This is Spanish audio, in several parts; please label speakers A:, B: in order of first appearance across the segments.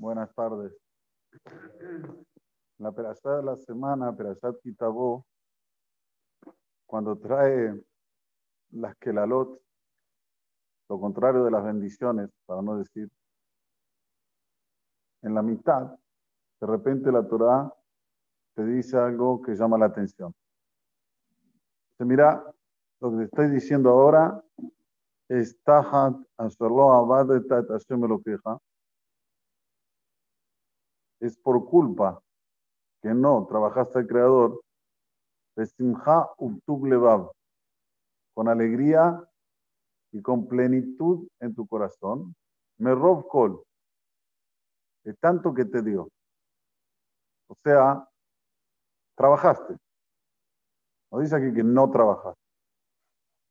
A: Buenas tardes. La perashá de la semana, Perashat Kitabó, cuando trae las Kelalot, lo contrario de las bendiciones, para no decir, en la mitad, de repente la Torah te dice algo que llama la atención. Se mira, lo que te estoy diciendo ahora es Tahat Asherlo Abad Hashem queja es por culpa que no trabajaste al Creador, con alegría y con plenitud en tu corazón, me rob kol, de tanto que te dio. O sea, trabajaste. No dice aquí que no trabajaste.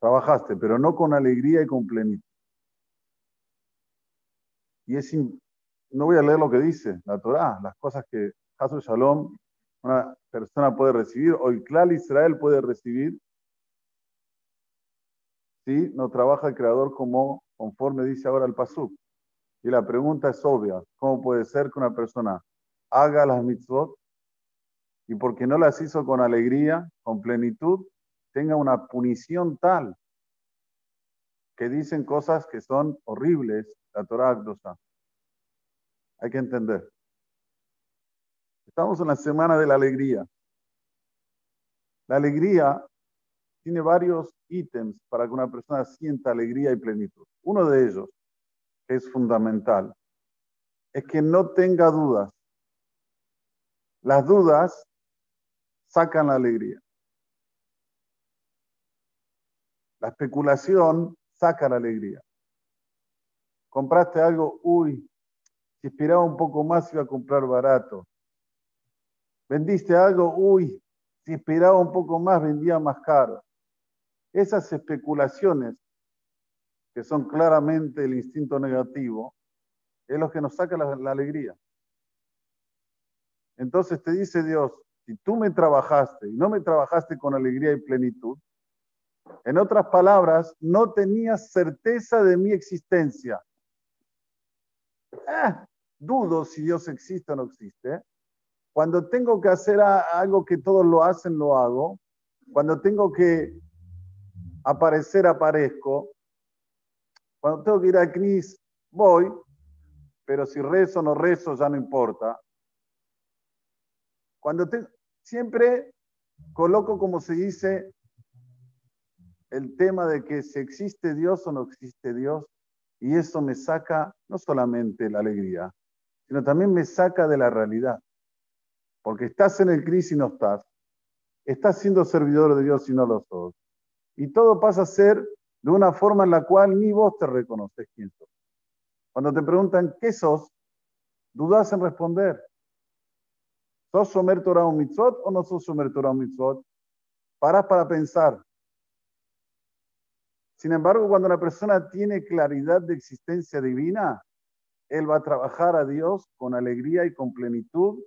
A: Trabajaste, pero no con alegría y con plenitud. Y es, no voy a leer lo que dice la Torah, las cosas que Hasu Shalom, una persona puede recibir, o el clan Israel puede recibir, si no trabaja el Creador como conforme dice ahora el Pasuk. Y la pregunta es obvia, ¿cómo puede ser que una persona haga las mitzvot y porque no las hizo con alegría, con plenitud, tenga una punición tal que dicen cosas que son horribles, la Torah Akdosa. Hay que entender. Estamos en la semana de la alegría. La alegría tiene varios ítems para que una persona sienta alegría y plenitud. Uno de ellos, es fundamental, es que no tenga dudas. Las dudas sacan la alegría. La especulación saca la alegría. Compraste algo, uy, si esperaba un poco más, iba a comprar barato. Vendiste algo, uy, si esperaba un poco más, vendía más caro. Esas especulaciones, que son claramente el instinto negativo, es lo que nos saca la, la alegría. Entonces te dice Dios, si tú me trabajaste y no me trabajaste con alegría y plenitud, en otras palabras, no tenías certeza de mi existencia. Ah, dudo si Dios existe o no existe. Cuando tengo que hacer algo que todos lo hacen, lo hago. Cuando tengo que aparecer, aparezco. Cuando tengo que ir a Cris, voy. Pero si rezo o no rezo, ya no importa. Cuando siempre coloco, como se dice, el tema de que si existe Dios o no existe Dios, y eso me saca no solamente la alegría, sino también me saca de la realidad. Porque estás en el crisis y no estás. Estás siendo servidor de Dios y no lo sos. Y todo pasa a ser de una forma en la cual ni vos te reconoces quién sos. Cuando te preguntan qué sos, dudas en responder. ¿Sos Somer Torah o Mitzvot o no sos Somer Torah o Mitzvot? Parás para pensar. Sin embargo, cuando una persona tiene claridad de existencia divina, él va a trabajar a Dios con alegría y con plenitud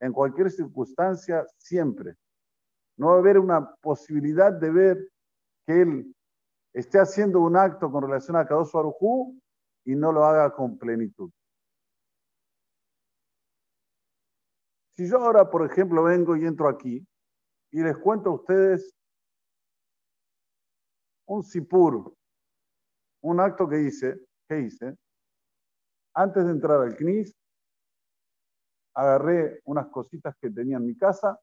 A: en cualquier circunstancia, siempre. No va a haber una posibilidad de ver que él esté haciendo un acto con relación a Kadosh Arujú y no lo haga con plenitud. Si yo ahora, por ejemplo, vengo y entro aquí y les cuento a ustedes un sipur, un acto que hice, que hice, antes de entrar al CNIS, agarré unas cositas que tenía en mi casa,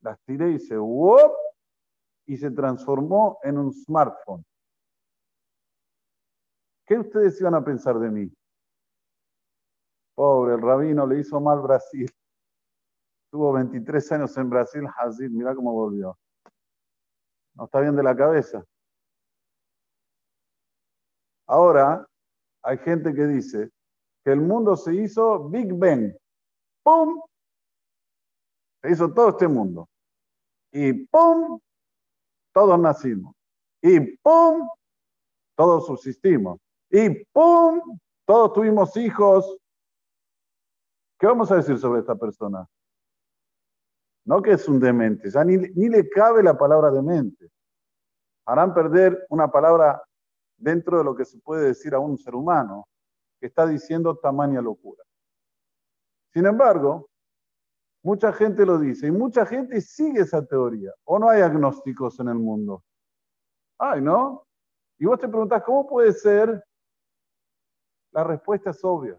A: las tiré y hice ¡wop! y se transformó en un smartphone. ¿Qué ustedes iban a pensar de mí? Pobre, el rabino le hizo mal Brasil. Tuvo 23 años en Brasil, Hazid, mira cómo volvió. No está bien de la cabeza. Ahora, hay gente que dice que el mundo se hizo Big Bang. ¡Pum! Se hizo todo este mundo. Y ¡pum! Todos nacimos. Y ¡pum! Todos subsistimos. Y ¡pum! Todos tuvimos hijos. ¿Qué vamos a decir sobre esta persona? No que es un demente, ya ni, ni le cabe la palabra demente. Harán perder una palabra dentro de lo que se puede decir a un ser humano. que está diciendo tamaña locura. Sin embargo, mucha gente lo dice y mucha gente sigue esa teoría. ¿O no hay agnósticos en el mundo? Ay, ¿no? Y vos te preguntás, ¿cómo puede ser? La respuesta es obvia.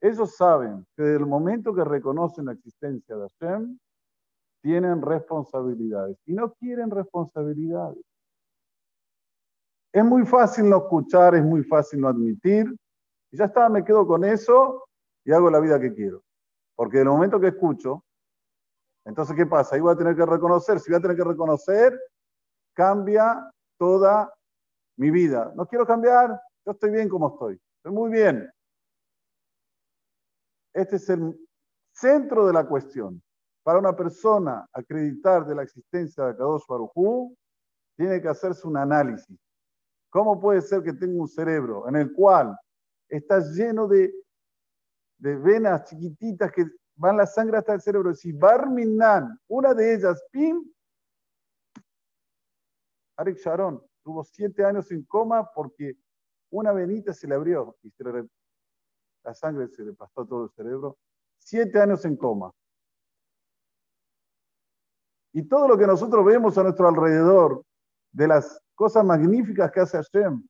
A: Ellos saben que desde el momento que reconocen la existencia de Hashem, tienen responsabilidades y no quieren responsabilidades. Es muy fácil no escuchar, es muy fácil no admitir. Y ya está, me quedo con eso y hago la vida que quiero. Porque el momento que escucho, entonces, ¿qué pasa? Ahí voy a tener que reconocer. Si voy a tener que reconocer, cambia toda mi vida. No quiero cambiar, yo estoy bien como estoy. Estoy muy bien. Este es el centro de la cuestión. Para una persona acreditar de la existencia de Kadosh Baruj tiene que hacerse un análisis. ¿Cómo puede ser que tenga un cerebro en el cual está lleno de, venas chiquititas que van la sangre hasta el cerebro? Si Barminan, una de ellas, pim, Arik Sharon tuvo siete años en coma porque una venita se le abrió y la sangre se le pasó a todo el cerebro. Siete años en coma. Y todo lo que nosotros vemos a nuestro alrededor, de las cosas magníficas que hace Hashem.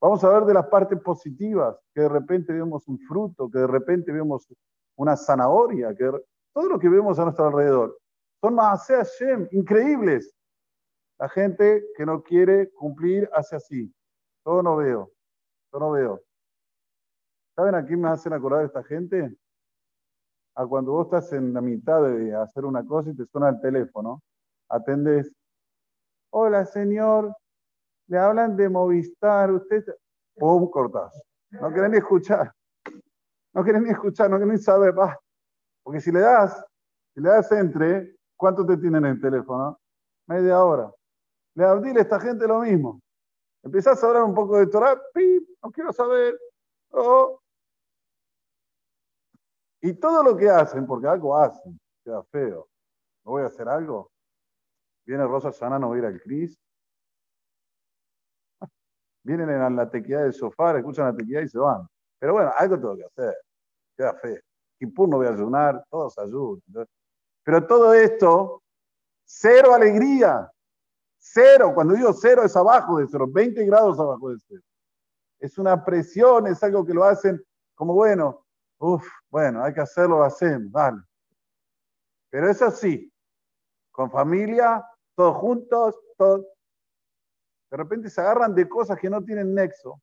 A: Vamos a ver de las partes positivas, que de repente vemos un fruto, que de repente vemos una zanahoria, que todo lo que vemos a nuestro alrededor. Son más Hashem, increíbles. La gente que no quiere cumplir hace así. Todo no veo, todo no veo. ¿Saben a quién me hacen acordar esta gente? A cuando vos estás en la mitad de hacer una cosa y te suena el teléfono, atendes. Hola, señor, le hablan de Movistar, usted, ¡pum! cortazo. No quieren ni escuchar. No quieren ni escuchar, no quieren ni saber. Porque si le das, si le das entre, ¿cuánto te tienen en el teléfono? Media hora. Le a esta gente lo mismo. Empezás a hablar un poco de Torah, ¡pim! No quiero saber. Oh. Y todo lo que hacen, porque algo hacen, queda feo. ¿No voy a hacer algo? Viene Rosa Sana, no voy a ir al Cris. Vienen en la tequía del sofá, escuchan la tequía y se van. Pero bueno, algo tengo que hacer. Queda fe. Kippur no voy a ayunar, todos ayudan. Pero todo esto, cero alegría. Cero. Cuando digo cero es abajo de cero, 20 grados abajo de cero. Es una presión, es algo que lo hacen como bueno, uff, bueno, hay que hacerlo, lo hacemos, dale. Pero eso sí, con familia, todos juntos, todos, de repente se agarran de cosas que no tienen nexo,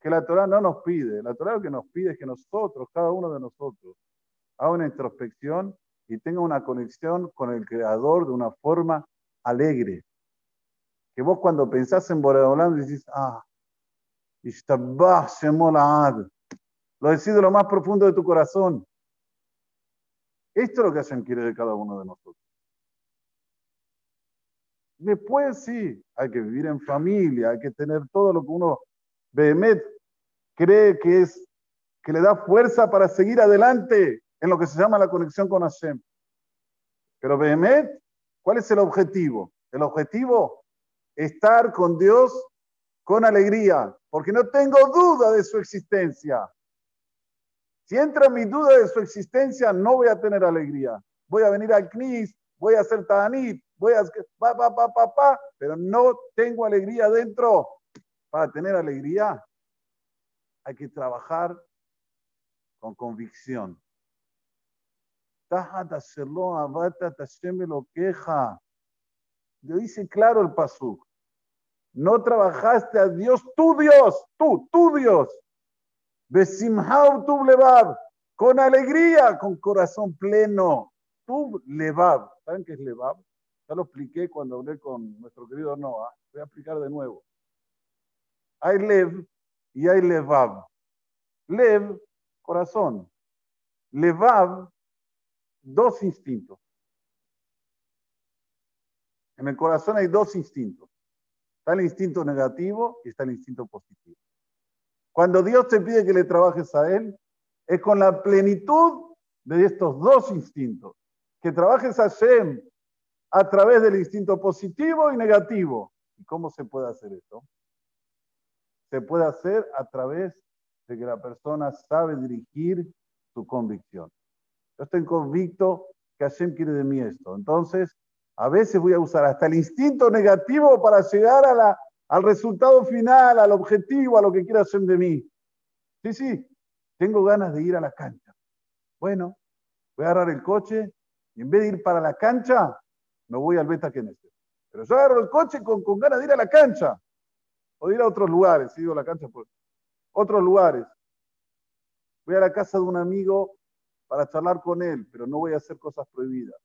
A: que la Torah no nos pide. La Torah lo que nos pide es que nosotros, cada uno de nosotros, haga una introspección y tenga una conexión con el Creador de una forma alegre. Que vos cuando pensás en Boreolam decís, ah, lo decís de lo más profundo de tu corazón. Esto es lo que hacen quiere de cada uno de nosotros. Después sí, hay que vivir en familia, hay que tener todo lo que uno, Behemet, cree que es, que le da fuerza para seguir adelante en lo que se llama la conexión con Hashem. Pero Behemet, ¿cuál es el objetivo? El objetivo, estar con Dios con alegría, porque no tengo duda de su existencia. Si entra mi duda de su existencia, no voy a tener alegría. Voy a venir al CNIS, voy a hacer Tanit, voy a pa, pa, pa, pa, pa, pero no tengo alegría dentro. Para tener alegría hay que trabajar con convicción. lo queja. Yo dice claro el pasuk. No trabajaste a Dios, tu Dios, tú, tu Dios. Besimhau tu levad, con alegría, con corazón pleno. Tu levad. ¿Saben qué es levad? Ya lo expliqué cuando hablé con nuestro querido Noah. Voy a explicar de nuevo. Hay lev y hay levav. Lev, corazón. Levav, dos instintos. En el corazón hay dos instintos. Está el instinto negativo y está el instinto positivo. Cuando Dios te pide que le trabajes a Él, es con la plenitud de estos dos instintos. Que trabajes a Shem a través del instinto positivo y negativo. ¿Y cómo se puede hacer esto? se puede hacer a través de que la persona sabe dirigir su convicción. Yo estoy convicto que Hashem quiere de mí esto. Entonces, a veces voy a usar hasta el instinto negativo para llegar a la, al resultado final, al objetivo, a lo que quiera hacer de mí. Sí, sí, tengo ganas de ir a la cancha. Bueno, voy a agarrar el coche y en vez de ir para la cancha, me voy al Beta Knesset. Pero yo agarro el coche con, con ganas de ir a la cancha o de ir a otros lugares, si digo la cancha, por otros lugares. Voy a la casa de un amigo para charlar con él, pero no voy a hacer cosas prohibidas.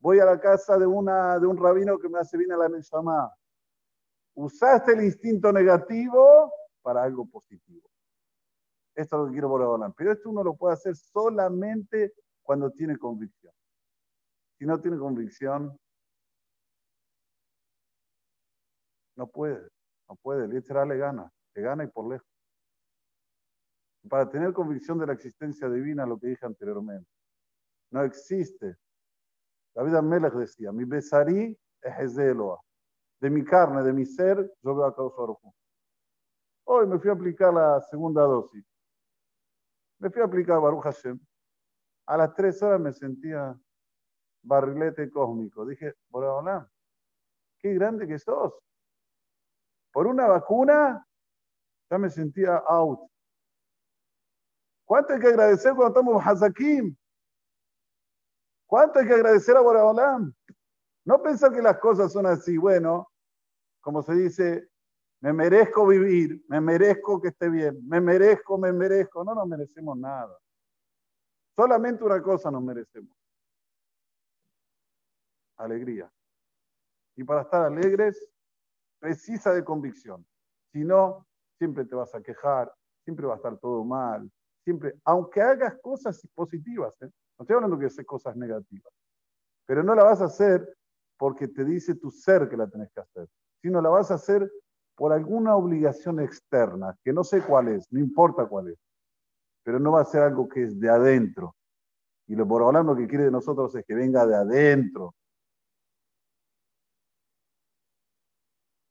A: Voy a la casa de, un rabino que me hace bien a la Neshama usaste el instinto negativo para algo positivo. Esto es lo que quiero hablar. Pero esto uno lo puede hacer solamente cuando tiene convicción. Si no tiene convicción, no puede, no puede. El le gana, le gana y por lejos. Para tener convicción de la existencia divina, lo que dije anteriormente, no existe. David Amelech decía, mi besarí es Eloah de mi carne, de mi ser, yo veo a causa Hoy me fui a aplicar la segunda dosis. Me fui a aplicar Baruch Hashem. A las tres horas me sentía barrilete cósmico. Dije, hola, qué grande que sos. Por una vacuna ya me sentía out. ¿Cuánto hay que agradecer cuando estamos Hazakim? ¿Cuánto hay que agradecer a Boraholam? No pensar que las cosas son así, bueno, como se dice, me merezco vivir, me merezco que esté bien, me merezco, me merezco. No nos merecemos nada. Solamente una cosa nos merecemos. Alegría. Y para estar alegres, precisa de convicción. Si no, siempre te vas a quejar, siempre va a estar todo mal, siempre, aunque hagas cosas positivas, ¿eh? no estoy hablando que haces cosas negativas, pero no la vas a hacer porque te dice tu ser que la tenés que hacer, sino la vas a hacer por alguna obligación externa, que no sé cuál es, no importa cuál es, pero no va a ser algo que es de adentro. Y lo por lo que quiere de nosotros es que venga de adentro.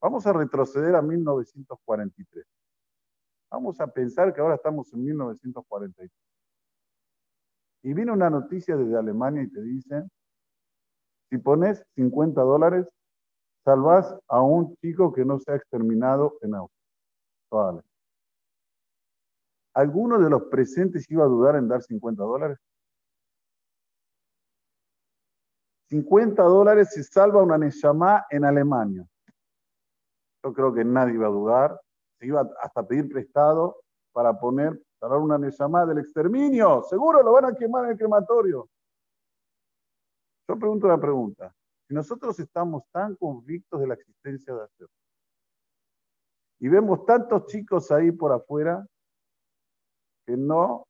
A: Vamos a retroceder a 1943. Vamos a pensar que ahora estamos en 1943. Y viene una noticia desde Alemania y te dicen si pones 50 dólares, salvas a un chico que no se ha exterminado en auto. Vale. ¿Alguno de los presentes iba a dudar en dar 50 dólares? 50 dólares se salva una Neshama en Alemania. Yo creo que nadie iba a dudar. Se iba hasta a pedir prestado para poner, para una Neshama del exterminio. Seguro lo van a quemar en el crematorio. Yo pregunto una pregunta. Si nosotros estamos tan convictos de la existencia de Hashem y vemos tantos chicos ahí por afuera que no,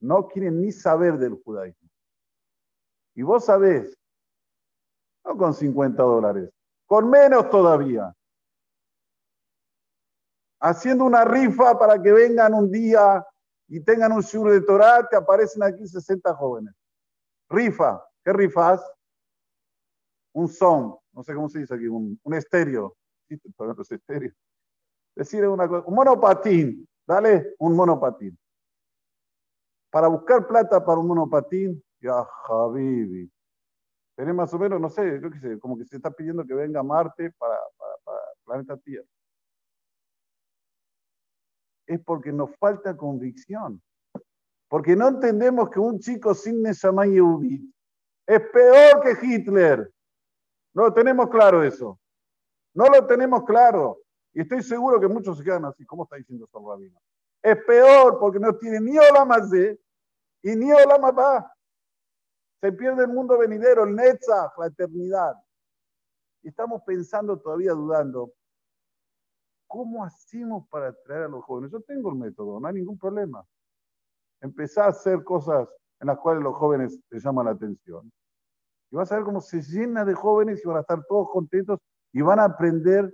A: no quieren ni saber del judaísmo. Y vos sabés, no con 50 dólares, con menos todavía, haciendo una rifa para que vengan un día y tengan un shur de Torah, te aparecen aquí 60 jóvenes. Rifa, ¿Qué rifas? Un son, no sé cómo se dice aquí, un, estéreo. estéreo. Decir una cosa, un monopatín, dale un monopatín. Para buscar plata para un monopatín, ya Javibi. Tenés más o menos, no sé, yo qué sé, como que se está pidiendo que venga Marte para, para, para planeta Tierra. Es porque nos falta convicción. Porque no entendemos que un chico sin Neshama es peor que Hitler. No lo tenemos claro eso. No lo tenemos claro. Y estoy seguro que muchos se quedan así. ¿Cómo está diciendo eso rabino? Es peor porque no tiene ni de y ni va. Se pierde el mundo venidero, el Netzach, la eternidad. Y estamos pensando todavía dudando. ¿Cómo hacemos para atraer a los jóvenes? Yo tengo el método, no hay ningún problema. Empezar a hacer cosas en las cuales los jóvenes les llaman la atención. Y vas a ver cómo se llena de jóvenes y van a estar todos contentos y van a aprender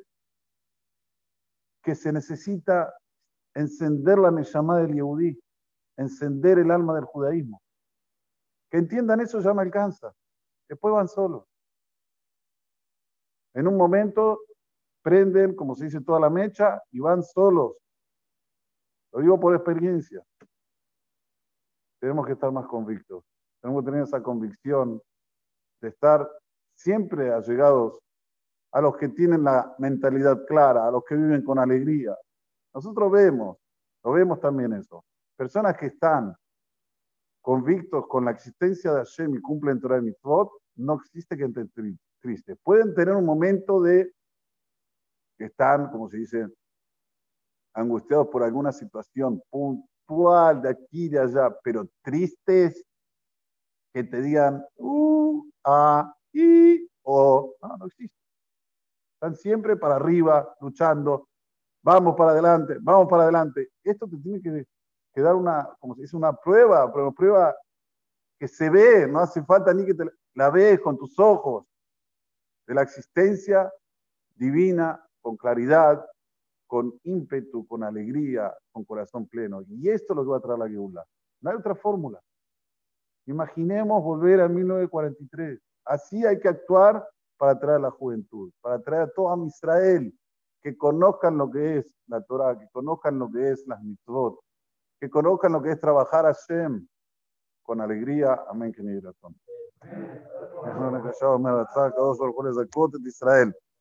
A: que se necesita encender la Neshama del Yehudí, encender el alma del judaísmo. Que entiendan eso ya me alcanza. Después van solos. En un momento prenden, como se dice, toda la mecha y van solos. Lo digo por experiencia. Tenemos que estar más convictos. Tenemos que tener esa convicción de estar siempre allegados a los que tienen la mentalidad clara, a los que viven con alegría. Nosotros vemos, lo vemos también eso. Personas que están convictos con la existencia de Hashem y cumplen Torah y Mitzvot, no existe que estén tristes. Pueden tener un momento de que están, como se dice, angustiados por alguna situación puntual de aquí y de allá, pero tristes, que te digan, uh, ah, y, o, no, no existe. Están siempre para arriba, luchando, vamos para adelante, vamos para adelante. Esto te tiene que, dar una, como se dice, una prueba, pero prueba que se ve, no hace falta ni que te la veas con tus ojos, de la existencia divina, con claridad, con ímpetu, con alegría, con corazón pleno. Y esto es lo que va a traer la Geula. No hay otra fórmula. Imaginemos volver a 1943. Así hay que actuar para traer la juventud, para traer a todo a Israel, que conozcan lo que es la Torah, que conozcan lo que es las mitzvot, que conozcan lo que es trabajar a Shem con alegría. Amén, que ni. Israel.